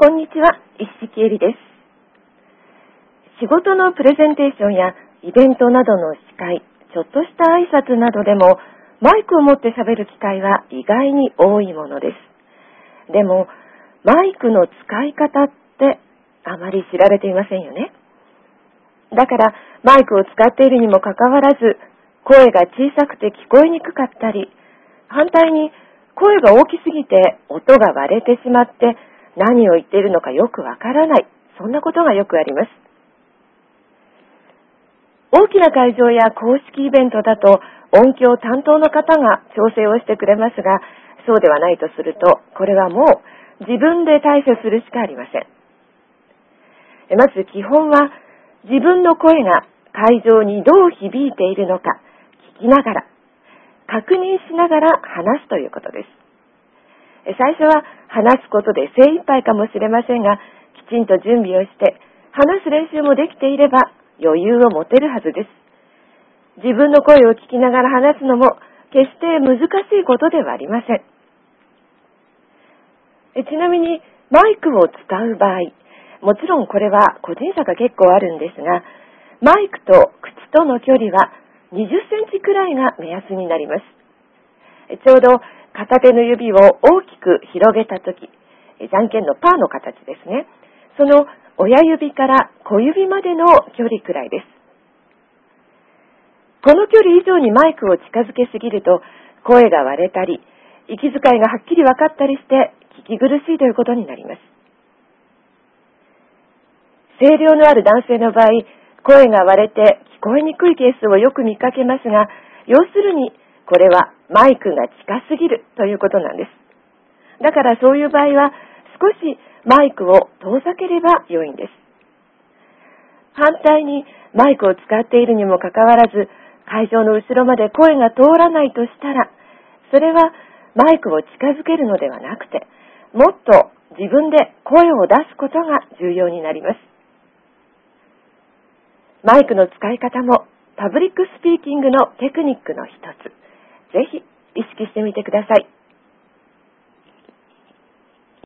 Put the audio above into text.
こんにちは、石木恵里です。仕事のプレゼンテーションやイベントなどの司会、ちょっとした挨拶などでも、マイクを持って喋る機会は意外に多いものです。でも、マイクの使い方ってあまり知られていませんよね。だから、マイクを使っているにもかかわらず、声が小さくて聞こえにくかったり、反対に声が大きすぎて音が割れてしまって何を言っているのかよくわからない。そんなことがよくあります。大きな会場や公式イベントだと音響担当の方が調整をしてくれますが、そうではないとすると、これはもう自分で対処するしかありません。まず基本は自分の声が会場にどう響いているのか聞きながら、確認しながら話すということです。最初は話すことで精一杯かもしれませんが、きちんと準備をして、話す練習もできていれば余裕を持てるはずです。自分の声を聞きながら話すのも決して難しいことではありません。ちなみに、マイクを使う場合、もちろんこれは個人差が結構あるんですが、マイクと口との距離は20センチくらいが目安になります。ちょうど片手の指を大きく広げたとき、じゃんけんのパーの形ですね。その親指から小指までの距離くらいです。この距離以上にマイクを近づけすぎると声が割れたり、息遣いがはっきり分かったりして聞き苦しいということになります。声量のある男性の場合、声が割れて聞こえにくいケースをよく見かけますが、要するにこれはマイクが近すぎるということなんです。だからそういう場合は少しマイクを遠ざければ良いんです。反対にマイクを使っているにもかかわらず会場の後ろまで声が通らないとしたらそれはマイクを近づけるのではなくてもっと自分で声を出すことが重要になります。マイクの使い方も public speaking のテクニックの一つ。ぜひ意識してみてください。